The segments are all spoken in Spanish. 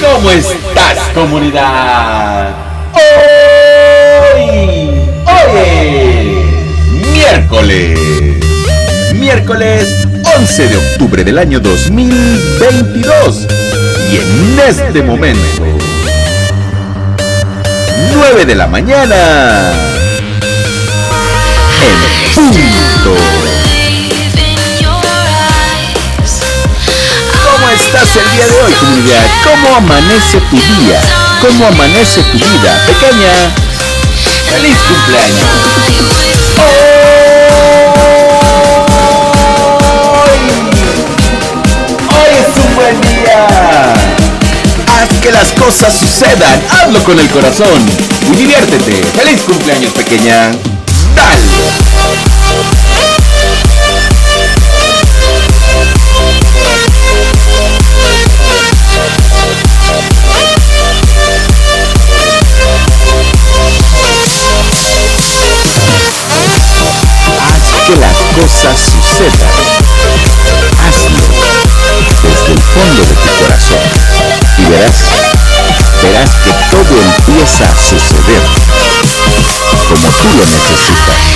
¿Cómo estás, comunidad? Hoy, hoy es miércoles. Miércoles 11 de octubre del año 2022. Y en este momento, 9 de la mañana. ¿Cómo estás el día de hoy, comunidad? ¿Cómo amanece tu día? ¿Cómo amanece tu vida? Pequeña, feliz cumpleaños. Hoy, hoy es un buen día. Haz que las cosas sucedan. Hazlo con el corazón. Y diviértete. Feliz cumpleaños, pequeña. Dale. Cosas sucedan. Hazlo desde el fondo de tu corazón. Y verás, verás que todo empieza a suceder como tú lo necesitas.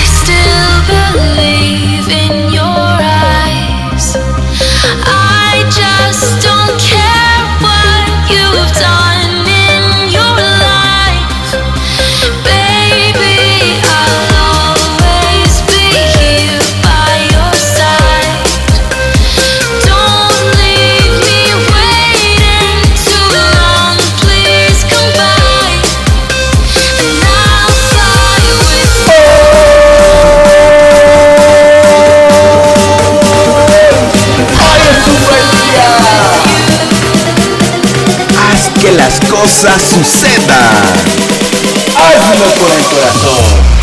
Que las cosas sucedan. Hazlo con el corazón.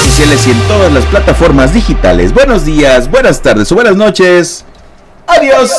Sociales y en todas las plataformas digitales. Buenos días, buenas tardes o buenas noches. Adiós.